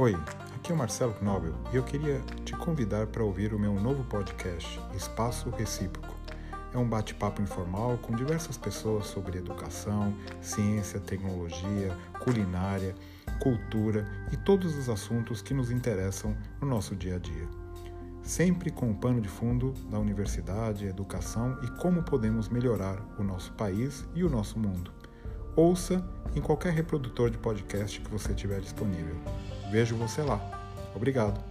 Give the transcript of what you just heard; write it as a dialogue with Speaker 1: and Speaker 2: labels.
Speaker 1: Oi, aqui é o Marcelo Knobel e eu queria te convidar para ouvir o meu novo podcast, Espaço Recíproco. É um bate-papo informal com diversas pessoas sobre educação, ciência, tecnologia, culinária, cultura e todos os assuntos que nos interessam no nosso dia a dia. Sempre com o pano de fundo da universidade, educação e como podemos melhorar o nosso país e o nosso mundo. Ouça em qualquer reprodutor de podcast que você tiver disponível. Vejo você lá. Obrigado.